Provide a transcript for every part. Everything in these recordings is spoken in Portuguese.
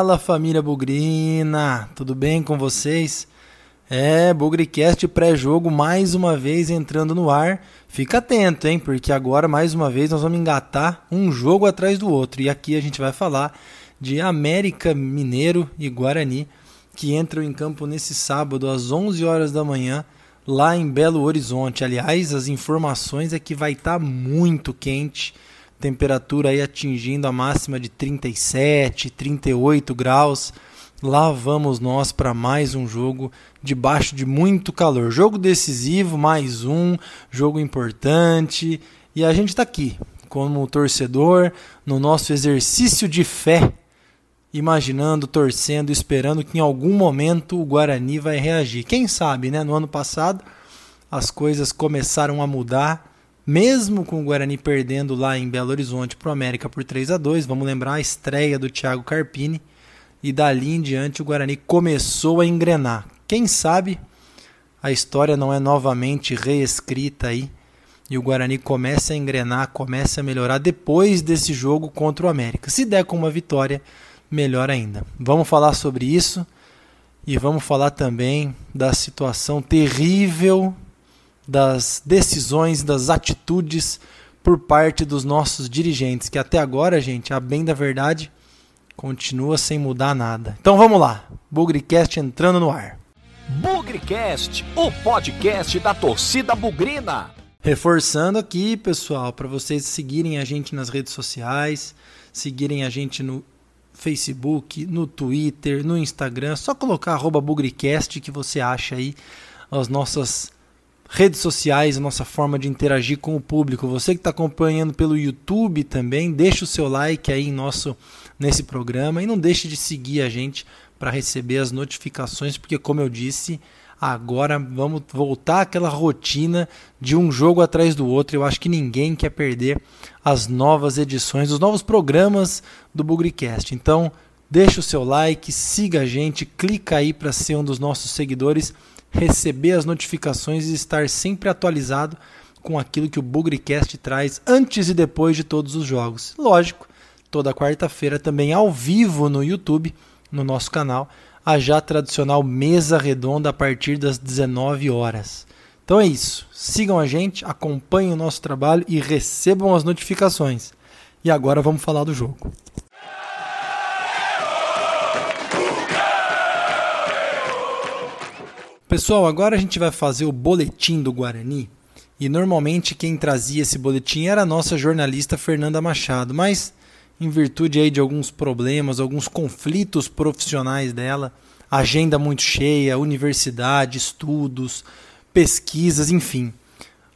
Fala família Bugrina, tudo bem com vocês? É, Bugricast pré-jogo mais uma vez entrando no ar. Fica atento, hein? Porque agora mais uma vez nós vamos engatar um jogo atrás do outro. E aqui a gente vai falar de América Mineiro e Guarani, que entram em campo nesse sábado às 11 horas da manhã, lá em Belo Horizonte. Aliás, as informações é que vai estar tá muito quente temperatura aí atingindo a máxima de 37, 38 graus. Lá vamos nós para mais um jogo debaixo de muito calor. Jogo decisivo, mais um, jogo importante. E a gente está aqui, como torcedor, no nosso exercício de fé, imaginando, torcendo, esperando que em algum momento o Guarani vai reagir. Quem sabe, né? No ano passado as coisas começaram a mudar mesmo com o Guarani perdendo lá em Belo Horizonte para o América por 3 a 2 vamos lembrar a estreia do Thiago Carpini, e dali em diante o Guarani começou a engrenar. Quem sabe a história não é novamente reescrita aí e o Guarani começa a engrenar, começa a melhorar depois desse jogo contra o América. Se der com uma vitória, melhor ainda. Vamos falar sobre isso e vamos falar também da situação terrível das decisões, das atitudes por parte dos nossos dirigentes, que até agora, gente, a bem da verdade, continua sem mudar nada. Então vamos lá, Bugrecast entrando no ar. Bugrecast, o podcast da torcida bugrina. Reforçando aqui, pessoal, para vocês seguirem a gente nas redes sociais, seguirem a gente no Facebook, no Twitter, no Instagram, só colocar arroba Bugrecast que você acha aí as nossas redes sociais, a nossa forma de interagir com o público. Você que está acompanhando pelo YouTube também, deixa o seu like aí em nosso, nesse programa e não deixe de seguir a gente para receber as notificações, porque como eu disse, agora vamos voltar àquela rotina de um jogo atrás do outro. Eu acho que ninguém quer perder as novas edições, os novos programas do Bugricast. Então, deixa o seu like, siga a gente, clica aí para ser um dos nossos seguidores receber as notificações e estar sempre atualizado com aquilo que o Bugrecast traz antes e depois de todos os jogos. Lógico, toda quarta-feira também ao vivo no YouTube, no nosso canal, a já tradicional mesa redonda a partir das 19 horas. Então é isso. Sigam a gente, acompanhem o nosso trabalho e recebam as notificações. E agora vamos falar do jogo. Pessoal, agora a gente vai fazer o boletim do Guarani. E normalmente quem trazia esse boletim era a nossa jornalista Fernanda Machado, mas em virtude aí de alguns problemas, alguns conflitos profissionais dela, agenda muito cheia, universidade, estudos, pesquisas, enfim.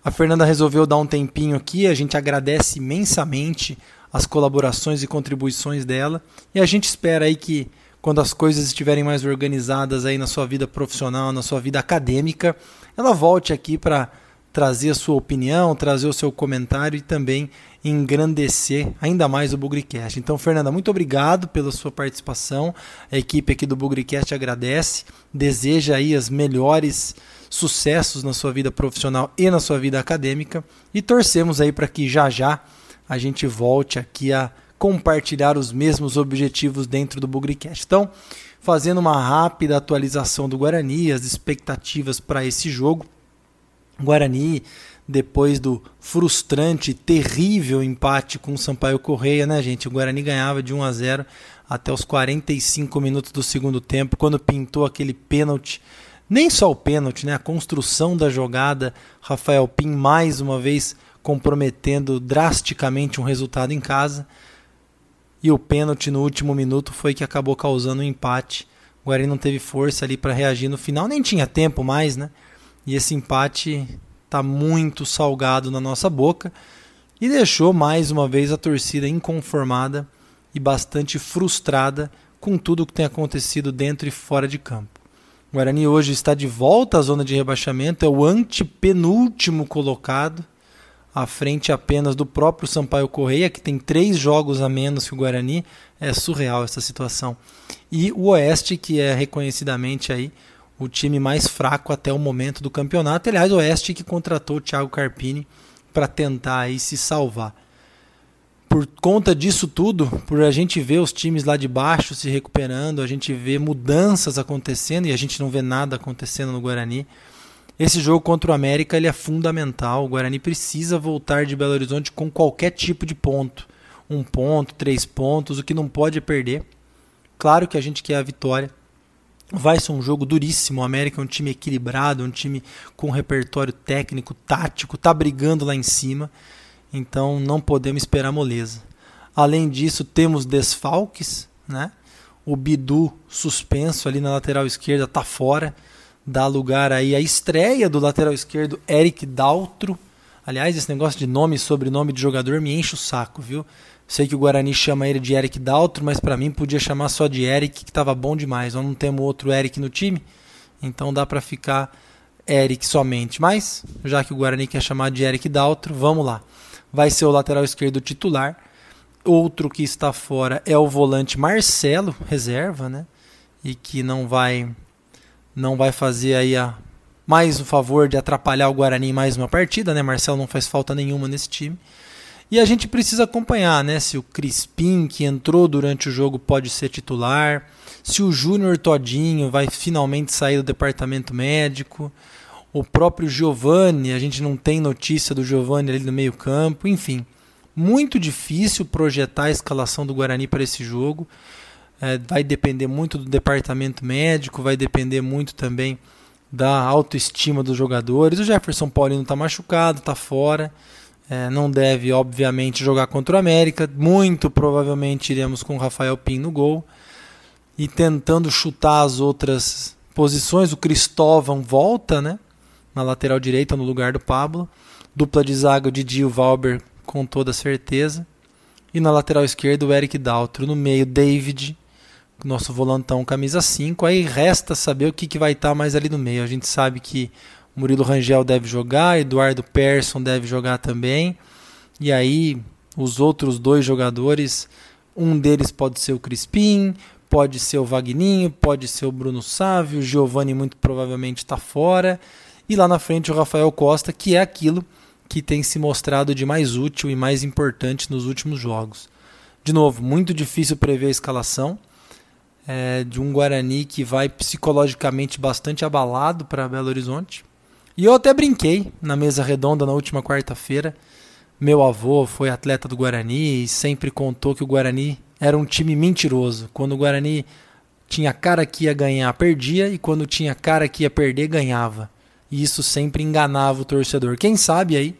A Fernanda resolveu dar um tempinho aqui, a gente agradece imensamente as colaborações e contribuições dela e a gente espera aí que quando as coisas estiverem mais organizadas aí na sua vida profissional, na sua vida acadêmica, ela volte aqui para trazer a sua opinião, trazer o seu comentário e também engrandecer ainda mais o Bugricast. Então, Fernanda, muito obrigado pela sua participação. A equipe aqui do Bugricast agradece, deseja aí as melhores sucessos na sua vida profissional e na sua vida acadêmica e torcemos aí para que já já a gente volte aqui a compartilhar os mesmos objetivos dentro do Bugricast. Então, fazendo uma rápida atualização do Guarani, as expectativas para esse jogo. Guarani, depois do frustrante, terrível empate com o Sampaio Correia, né, gente? O Guarani ganhava de 1 a 0 até os 45 minutos do segundo tempo, quando pintou aquele pênalti. Nem só o pênalti, né? A construção da jogada, Rafael Pim mais uma vez comprometendo drasticamente um resultado em casa. E o pênalti no último minuto foi que acabou causando o um empate. O Guarani não teve força ali para reagir no final, nem tinha tempo mais, né? E esse empate está muito salgado na nossa boca e deixou mais uma vez a torcida inconformada e bastante frustrada com tudo o que tem acontecido dentro e fora de campo. O Guarani hoje está de volta à zona de rebaixamento, é o antepenúltimo colocado à frente apenas do próprio Sampaio Correia, que tem três jogos a menos que o Guarani. É surreal essa situação. E o Oeste, que é reconhecidamente aí o time mais fraco até o momento do campeonato. Aliás, o Oeste que contratou o Thiago Carpini para tentar aí se salvar. por conta disso tudo, por a gente ver os times lá de baixo se recuperando, a gente vê mudanças acontecendo e a gente não vê nada acontecendo no Guarani. Esse jogo contra o América ele é fundamental. O Guarani precisa voltar de Belo Horizonte com qualquer tipo de ponto. Um ponto, três pontos, o que não pode é perder. Claro que a gente quer a vitória. Vai ser um jogo duríssimo. O América é um time equilibrado, um time com repertório técnico, tático, tá brigando lá em cima. Então não podemos esperar moleza. Além disso, temos desfalques, né? O Bidu suspenso ali na lateral esquerda tá fora, dá lugar aí à estreia do lateral esquerdo Eric Daltro. Aliás, esse negócio de nome e sobrenome de jogador me enche o saco, viu? Sei que o Guarani chama ele de Eric Daltro, mas para mim podia chamar só de Eric, que tava bom demais. Nós não temos outro Eric no time, então dá para ficar Eric somente. Mas, já que o Guarani quer chamar de Eric Daltro, vamos lá vai ser o lateral esquerdo titular. Outro que está fora é o volante Marcelo, reserva, né? E que não vai não vai fazer aí a mais o favor de atrapalhar o Guarani em mais uma partida, né? Marcelo não faz falta nenhuma nesse time. E a gente precisa acompanhar, né? Se o Crispim, que entrou durante o jogo, pode ser titular. Se o Júnior Todinho vai finalmente sair do departamento médico o próprio Giovani, a gente não tem notícia do Giovani ali no meio-campo, enfim. Muito difícil projetar a escalação do Guarani para esse jogo. É, vai depender muito do departamento médico, vai depender muito também da autoestima dos jogadores. O Jefferson Paulino está machucado, está fora. É, não deve, obviamente, jogar contra o América. Muito provavelmente iremos com o Rafael Pin no gol. E tentando chutar as outras posições. O Cristóvão volta, né? na lateral direita no lugar do Pablo. Dupla de zaga, o Didi Valber com toda certeza. E na lateral esquerda, o Eric Daltro. No meio, David, nosso volantão camisa 5. Aí resta saber o que, que vai estar tá mais ali no meio. A gente sabe que Murilo Rangel deve jogar, Eduardo Persson deve jogar também. E aí, os outros dois jogadores, um deles pode ser o Crispim, pode ser o Vagninho, pode ser o Bruno Sávio, o Giovanni muito provavelmente está fora. E lá na frente o Rafael Costa, que é aquilo que tem se mostrado de mais útil e mais importante nos últimos jogos. De novo, muito difícil prever a escalação é, de um Guarani que vai psicologicamente bastante abalado para Belo Horizonte. E eu até brinquei na mesa redonda na última quarta-feira. Meu avô foi atleta do Guarani e sempre contou que o Guarani era um time mentiroso. Quando o Guarani tinha cara que ia ganhar, perdia, e quando tinha cara que ia perder, ganhava. E isso sempre enganava o torcedor. Quem sabe aí,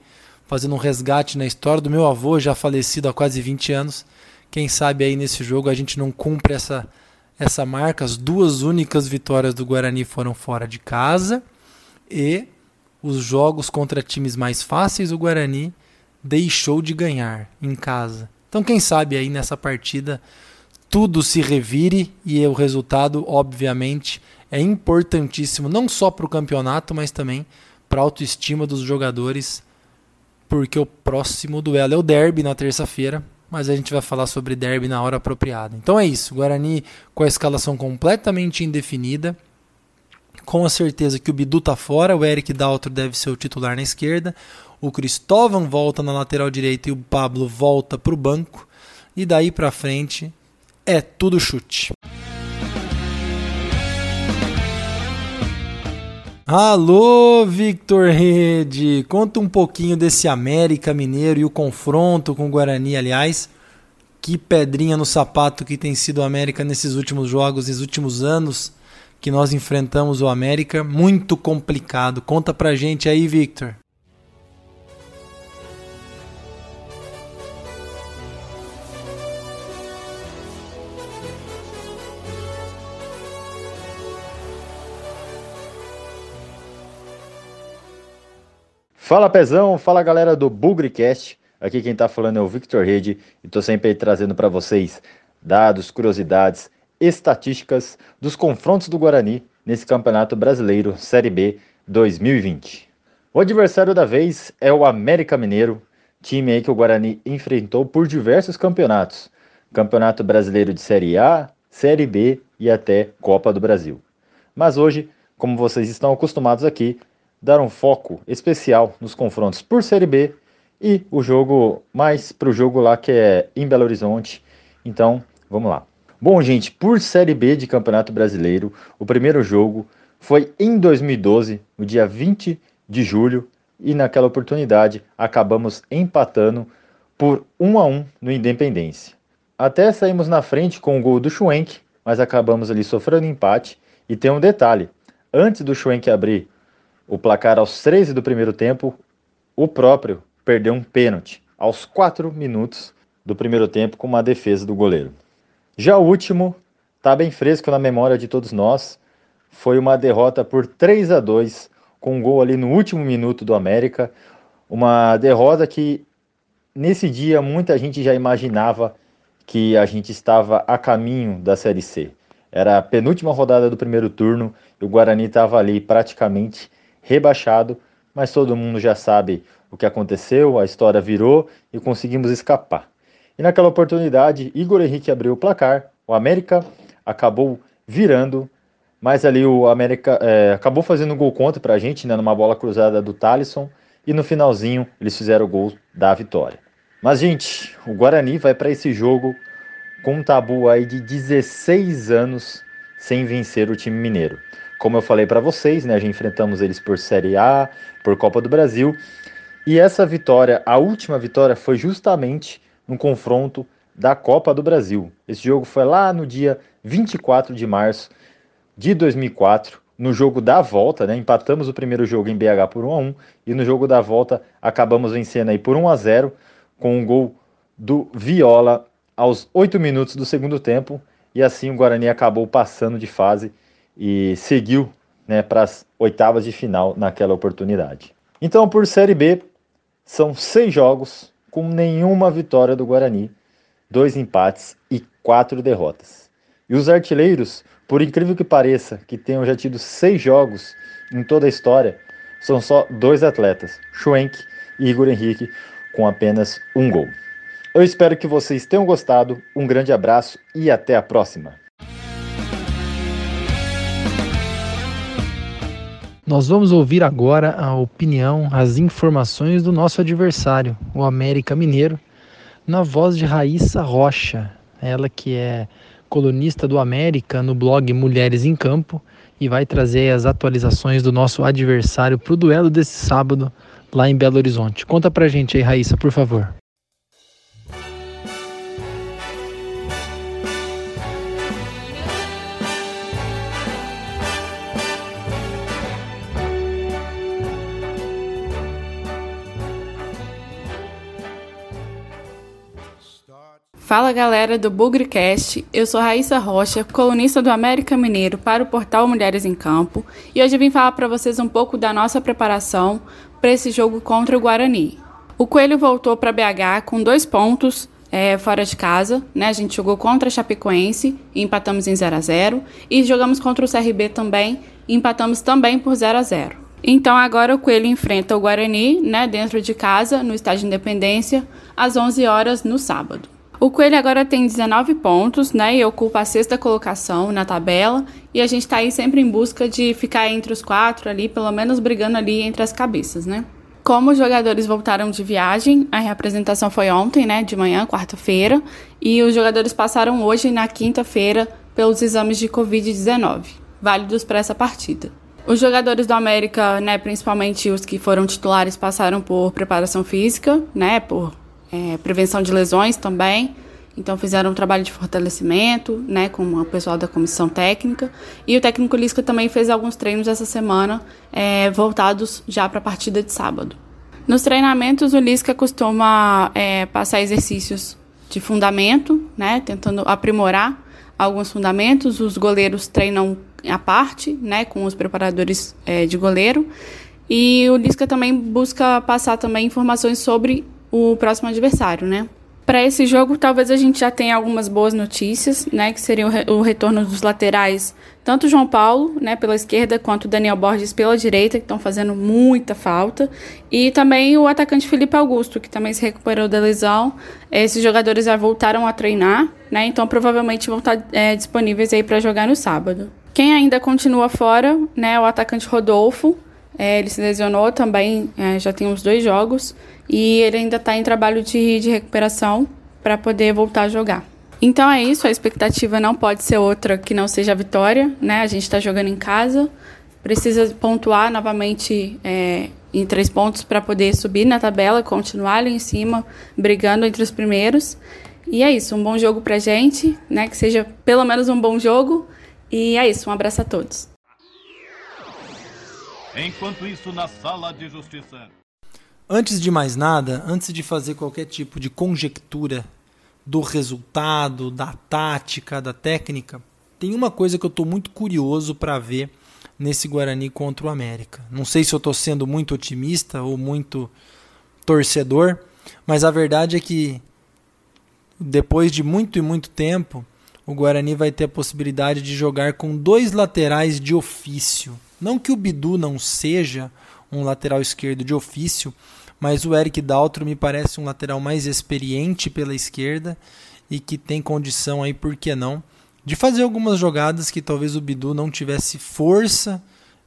fazendo um resgate na história do meu avô, já falecido há quase 20 anos, quem sabe aí nesse jogo a gente não cumpre essa, essa marca. As duas únicas vitórias do Guarani foram fora de casa e os jogos contra times mais fáceis o Guarani deixou de ganhar em casa. Então quem sabe aí nessa partida tudo se revire e o resultado, obviamente, é importantíssimo não só para o campeonato, mas também para a autoestima dos jogadores, porque o próximo duelo é o derby na terça-feira, mas a gente vai falar sobre derby na hora apropriada. Então é isso, Guarani com a escalação completamente indefinida, com a certeza que o Bidu tá fora, o Eric Daltro deve ser o titular na esquerda, o Cristóvão volta na lateral direita e o Pablo volta para o banco, e daí para frente é tudo chute. Alô, Victor Rede! Conta um pouquinho desse América Mineiro e o confronto com o Guarani, aliás. Que pedrinha no sapato que tem sido o América nesses últimos jogos, nesses últimos anos que nós enfrentamos o América. Muito complicado. Conta pra gente aí, Victor. Fala Pezão, fala galera do Bugrecast. Aqui quem tá falando é o Victor Rede e tô sempre trazendo para vocês dados, curiosidades, estatísticas dos confrontos do Guarani nesse Campeonato Brasileiro Série B 2020. O adversário da vez é o América Mineiro, time aí que o Guarani enfrentou por diversos campeonatos. Campeonato Brasileiro de Série A, Série B e até Copa do Brasil. Mas hoje, como vocês estão acostumados aqui, dar um foco especial nos confrontos por Série B e o jogo mais para o jogo lá que é em Belo Horizonte. Então, vamos lá. Bom, gente, por Série B de Campeonato Brasileiro, o primeiro jogo foi em 2012, no dia 20 de julho, e naquela oportunidade acabamos empatando por 1 a 1 no Independência. Até saímos na frente com o gol do Schwenk, mas acabamos ali sofrendo empate. E tem um detalhe: antes do Schwenk abrir o placar aos 13 do primeiro tempo, o próprio perdeu um pênalti aos 4 minutos do primeiro tempo com uma defesa do goleiro. Já o último está bem fresco na memória de todos nós. Foi uma derrota por 3 a 2 com um gol ali no último minuto do América. Uma derrota que nesse dia muita gente já imaginava que a gente estava a caminho da Série C. Era a penúltima rodada do primeiro turno e o Guarani estava ali praticamente rebaixado, mas todo mundo já sabe o que aconteceu, a história virou e conseguimos escapar. E naquela oportunidade, Igor Henrique abriu o placar, o América acabou virando, mas ali o América é, acabou fazendo um gol contra para a gente, né, numa bola cruzada do Talisson, e no finalzinho eles fizeram o gol da vitória. Mas, gente, o Guarani vai para esse jogo com um tabu aí de 16 anos sem vencer o time mineiro. Como eu falei para vocês, né, já enfrentamos eles por Série A, por Copa do Brasil, e essa vitória, a última vitória, foi justamente no confronto da Copa do Brasil. Esse jogo foi lá no dia 24 de março de 2004, no jogo da volta, né? Empatamos o primeiro jogo em BH por 1 a 1 e no jogo da volta acabamos vencendo aí por 1 a 0 com um gol do Viola aos 8 minutos do segundo tempo, e assim o Guarani acabou passando de fase e seguiu né, para as oitavas de final naquela oportunidade. Então, por Série B, são seis jogos com nenhuma vitória do Guarani, dois empates e quatro derrotas. E os artilheiros, por incrível que pareça, que tenham já tido seis jogos em toda a história, são só dois atletas, Schwenk e Igor Henrique, com apenas um gol. Eu espero que vocês tenham gostado. Um grande abraço e até a próxima. Nós vamos ouvir agora a opinião, as informações do nosso adversário, o América Mineiro, na voz de Raíssa Rocha, ela que é colunista do América no blog Mulheres em Campo e vai trazer as atualizações do nosso adversário para o duelo desse sábado lá em Belo Horizonte. Conta pra gente aí, Raíssa, por favor. Fala galera do Bugrecast, eu sou Raíssa Rocha, colunista do América Mineiro para o portal Mulheres em Campo, e hoje vim falar para vocês um pouco da nossa preparação para esse jogo contra o Guarani. O Coelho voltou para BH com dois pontos é, fora de casa, né? A gente jogou contra a Chapecoense e empatamos em 0 a 0 e jogamos contra o CRB também e empatamos também por 0 a 0. Então agora o Coelho enfrenta o Guarani, né, dentro de casa, no estádio Independência, às 11 horas no sábado. O Coelho agora tem 19 pontos, né, e ocupa a sexta colocação na tabela, e a gente está aí sempre em busca de ficar entre os quatro ali, pelo menos brigando ali entre as cabeças, né. Como os jogadores voltaram de viagem, a representação foi ontem, né, de manhã, quarta-feira, e os jogadores passaram hoje, na quinta-feira, pelos exames de Covid-19, válidos para essa partida. Os jogadores do América, né, principalmente os que foram titulares, passaram por preparação física, né, por é, prevenção de lesões também. Então fizeram um trabalho de fortalecimento, né, com o pessoal da comissão técnica. E o técnico Lisca também fez alguns treinos essa semana, é, voltados já para a partida de sábado. Nos treinamentos, o Lisca costuma é, passar exercícios de fundamento, né, tentando aprimorar alguns fundamentos. Os goleiros treinam à parte, né, com os preparadores é, de goleiro. E o Lisca também busca passar também informações sobre o próximo adversário, né? Para esse jogo, talvez a gente já tenha algumas boas notícias, né? Que seria o, re o retorno dos laterais, tanto João Paulo, né, pela esquerda, quanto Daniel Borges pela direita, que estão fazendo muita falta. E também o atacante Felipe Augusto, que também se recuperou da lesão. Esses jogadores já voltaram a treinar, né? Então provavelmente vão estar é, disponíveis aí para jogar no sábado. Quem ainda continua fora, né, é o atacante Rodolfo, É, ele se lesionou também, é, já tem uns dois jogos, e ele ainda está em trabalho de, de recuperação para poder voltar a jogar. Então é isso, a expectativa não pode ser outra que não seja a vitória, né? A gente está jogando em casa, precisa pontuar novamente é, em três pontos para poder subir na tabela, continuar ali em cima, brigando entre os primeiros. E é isso, um bom jogo pra gente, né? Que seja pelo menos um bom jogo. E é isso, um abraço a todos. Enquanto isso, na sala de justiça. Antes de mais nada, antes de fazer qualquer tipo de conjectura do resultado, da tática, da técnica, tem uma coisa que eu estou muito curioso para ver nesse Guarani contra o América. Não sei se eu estou sendo muito otimista ou muito torcedor, mas a verdade é que depois de muito e muito tempo, o Guarani vai ter a possibilidade de jogar com dois laterais de ofício. Não que o Bidu não seja um lateral esquerdo de ofício, mas o Eric Daltro me parece um lateral mais experiente pela esquerda e que tem condição aí, por que não, de fazer algumas jogadas que talvez o Bidu não tivesse força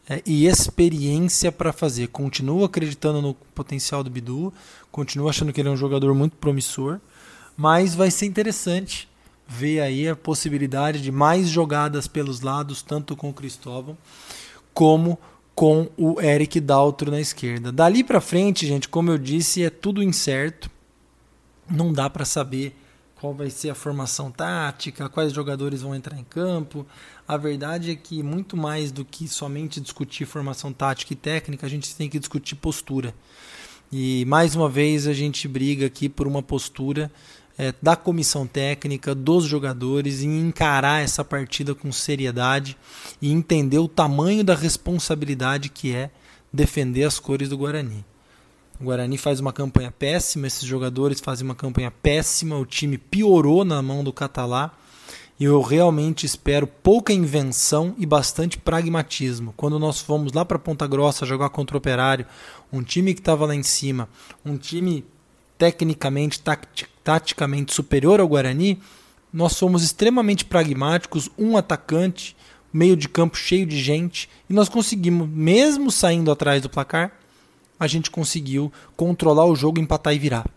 é, e experiência para fazer. Continuo acreditando no potencial do Bidu, continuo achando que ele é um jogador muito promissor, mas vai ser interessante ver aí a possibilidade de mais jogadas pelos lados, tanto com o Cristóvão como com o Eric Daltro na esquerda. Dali para frente, gente, como eu disse, é tudo incerto. Não dá para saber qual vai ser a formação tática, quais jogadores vão entrar em campo. A verdade é que muito mais do que somente discutir formação tática e técnica, a gente tem que discutir postura. E mais uma vez a gente briga aqui por uma postura é, da comissão técnica, dos jogadores, em encarar essa partida com seriedade e entender o tamanho da responsabilidade que é defender as cores do Guarani. O Guarani faz uma campanha péssima, esses jogadores fazem uma campanha péssima, o time piorou na mão do Catalá. E eu realmente espero pouca invenção e bastante pragmatismo. Quando nós fomos lá para Ponta Grossa jogar contra o Operário, um time que estava lá em cima, um time tecnicamente, taticamente superior ao Guarani, nós fomos extremamente pragmáticos, um atacante, meio de campo cheio de gente, e nós conseguimos, mesmo saindo atrás do placar, a gente conseguiu controlar o jogo, empatar e virar.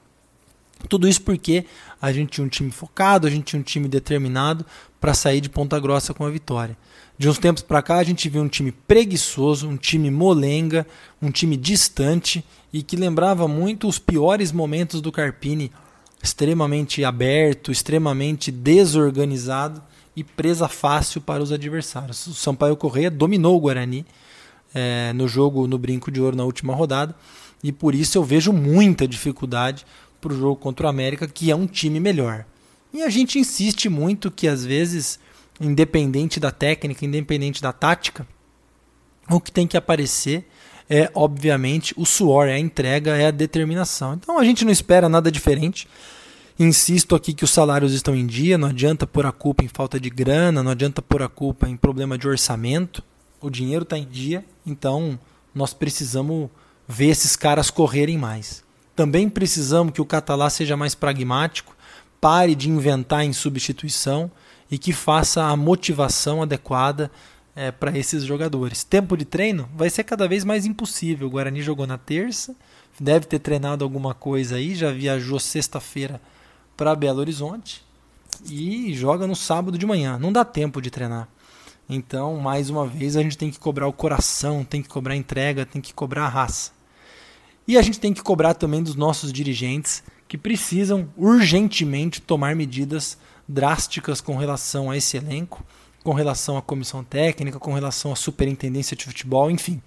Tudo isso porque a gente tinha um time focado, a gente tinha um time determinado para sair de Ponta Grossa com a vitória. De uns tempos para cá, a gente viu um time preguiçoso, um time molenga, um time distante e que lembrava muito os piores momentos do Carpini, extremamente aberto, extremamente desorganizado e presa fácil para os adversários. O Sampaio Correia dominou o Guarani é, no jogo no Brinco de Ouro na última rodada e por isso eu vejo muita dificuldade para o jogo contra o América, que é um time melhor. E a gente insiste muito que às vezes independente da técnica, independente da tática, o que tem que aparecer é, obviamente, o suor, é a entrega, é a determinação. Então a gente não espera nada diferente. Insisto aqui que os salários estão em dia, não adianta pôr a culpa em falta de grana, não adianta pôr a culpa em problema de orçamento. O dinheiro está em dia, então nós precisamos ver esses caras correrem mais. Também precisamos que o Catalá seja mais pragmático, pare de inventar em substituição e que faça a motivação adequada é, para esses jogadores. Tempo de treino vai ser cada vez mais impossível. O Guarani jogou na terça, deve ter treinado alguma coisa aí, já viajou sexta-feira para Belo Horizonte e joga no sábado de manhã. Não dá tempo de treinar. Então, mais uma vez, a gente tem que cobrar o coração, tem que cobrar a entrega, tem que cobrar a raça. E a gente tem que cobrar também dos nossos dirigentes que precisam urgentemente tomar medidas drásticas com relação a esse elenco, com relação à comissão técnica, com relação à superintendência de futebol, enfim.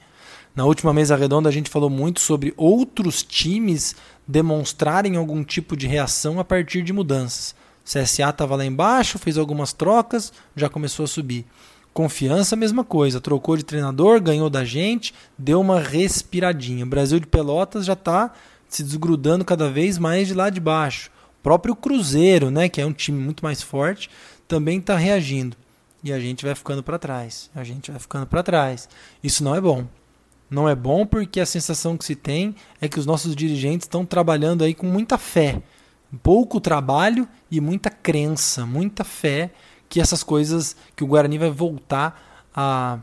Na última mesa redonda a gente falou muito sobre outros times demonstrarem algum tipo de reação a partir de mudanças. CSA estava lá embaixo, fez algumas trocas, já começou a subir. Confiança, mesma coisa. Trocou de treinador, ganhou da gente, deu uma respiradinha. O Brasil de Pelotas já está se desgrudando cada vez mais de lá de baixo próprio Cruzeiro, né, que é um time muito mais forte, também está reagindo. E a gente vai ficando para trás. A gente vai ficando para trás. Isso não é bom. Não é bom porque a sensação que se tem é que os nossos dirigentes estão trabalhando aí com muita fé. Pouco trabalho e muita crença, muita fé que essas coisas, que o Guarani vai voltar a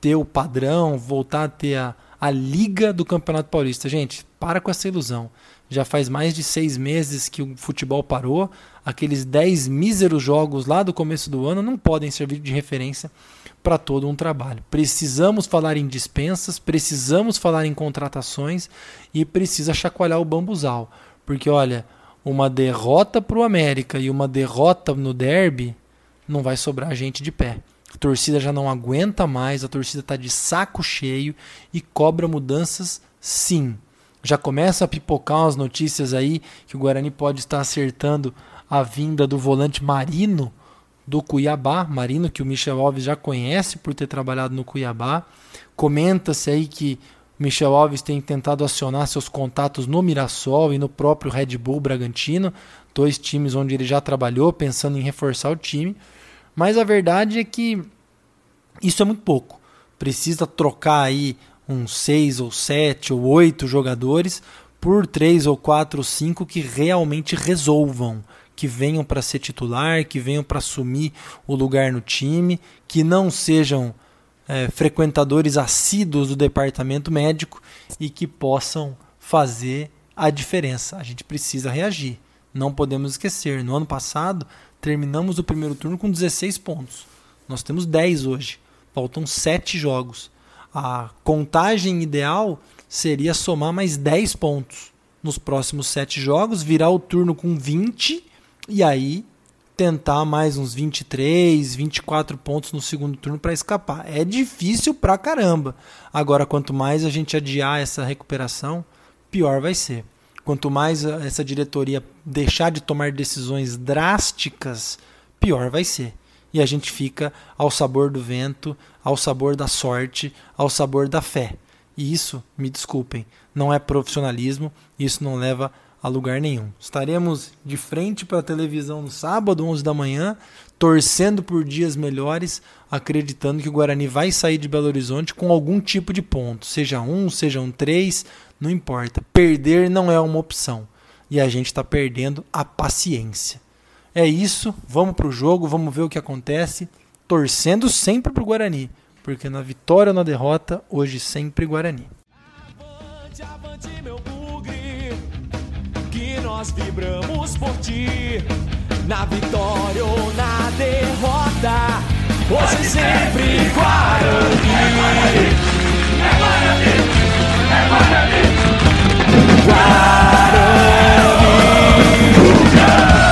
ter o padrão, voltar a ter a, a liga do Campeonato Paulista. Gente, para com essa ilusão. Já faz mais de seis meses que o futebol parou. Aqueles dez míseros jogos lá do começo do ano não podem servir de referência para todo um trabalho. Precisamos falar em dispensas, precisamos falar em contratações e precisa chacoalhar o bambuzal. Porque, olha, uma derrota para o América e uma derrota no derby não vai sobrar gente de pé. A torcida já não aguenta mais, a torcida está de saco cheio e cobra mudanças sim. Já começa a pipocar as notícias aí que o Guarani pode estar acertando a vinda do volante Marino do Cuiabá, Marino, que o Michel Alves já conhece por ter trabalhado no Cuiabá. Comenta-se aí que Michel Alves tem tentado acionar seus contatos no Mirassol e no próprio Red Bull Bragantino, dois times onde ele já trabalhou, pensando em reforçar o time. Mas a verdade é que isso é muito pouco. Precisa trocar aí uns seis ou sete ou oito jogadores por três ou quatro ou cinco que realmente resolvam que venham para ser titular, que venham para assumir o lugar no time, que não sejam é, frequentadores assíduos do departamento médico e que possam fazer a diferença. A gente precisa reagir. Não podemos esquecer. No ano passado, terminamos o primeiro turno com 16 pontos. Nós temos 10 hoje. Faltam 7 jogos. A contagem ideal seria somar mais 10 pontos nos próximos 7 jogos, virar o turno com 20 e aí tentar mais uns 23, 24 pontos no segundo turno para escapar. É difícil pra caramba. Agora, quanto mais a gente adiar essa recuperação, pior vai ser. Quanto mais essa diretoria deixar de tomar decisões drásticas, pior vai ser. E a gente fica ao sabor do vento, ao sabor da sorte, ao sabor da fé. E isso, me desculpem, não é profissionalismo, isso não leva a lugar nenhum. Estaremos de frente para a televisão no sábado, 11 da manhã, torcendo por dias melhores, acreditando que o Guarani vai sair de Belo Horizonte com algum tipo de ponto, seja um, seja um três, não importa. Perder não é uma opção e a gente está perdendo a paciência. É isso, vamos para o jogo, vamos ver o que acontece, torcendo sempre para o Guarani, porque na vitória ou na derrota, hoje sempre Guarani. Avante, avante, meu bugre, que nós vibramos por ti, na vitória ou na derrota, hoje sempre Guarani. É Guarani, é Guarani, é Guarani. Guarani. Guarani.